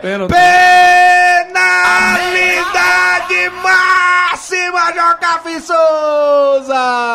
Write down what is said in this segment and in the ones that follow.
Pênalti. Penalidade máxima Joca Ocafi Souza!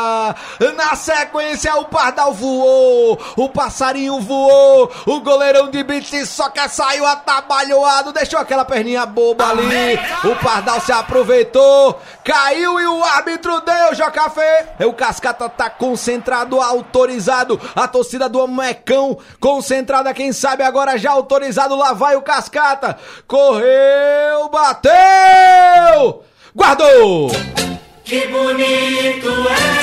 Na sequência, o Pardal voou, o passarinho voou, o goleirão de beat só que saiu atabalhoado, deixou aquela perninha boba ali. O Pardal se aproveitou, caiu e o árbitro deu, Jocafé. O Cascata tá concentrado, autorizado. A torcida do Mecão concentrada, quem sabe agora já autorizado. Lá vai o Cascata. Correu, bateu! Guardou! Que bonito é!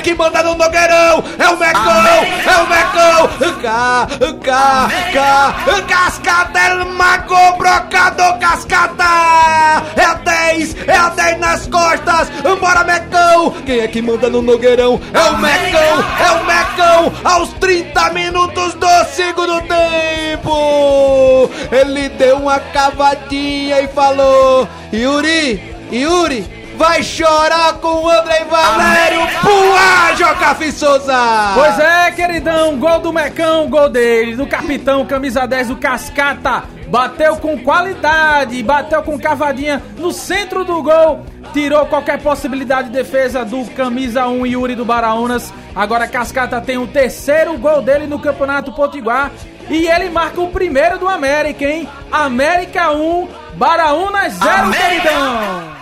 É que manda no Nogueirão? É o Mecão! É o Mecão! Cá, cá, cá! Cascata, el mago, brocador, cascata! É a 10, é a 10 nas costas! Bora, Mecão! Quem é que manda no Nogueirão? É o Mecão! É o Mecão! Aos 30 minutos do segundo tempo! Ele deu uma cavadinha e falou: Yuri! Yuri, vai chorar com o André Valério. Pua, Jocafi Souza. Pois é, queridão, gol do Mecão, gol dele, do capitão, camisa 10 do Cascata. Bateu com qualidade, bateu com cavadinha no centro do gol. Tirou qualquer possibilidade de defesa do camisa 1 Yuri do Baraunas. Agora Cascata tem o terceiro gol dele no Campeonato Potiguar. E ele marca o primeiro do América, hein? América 1, Baraunas 0, queridão!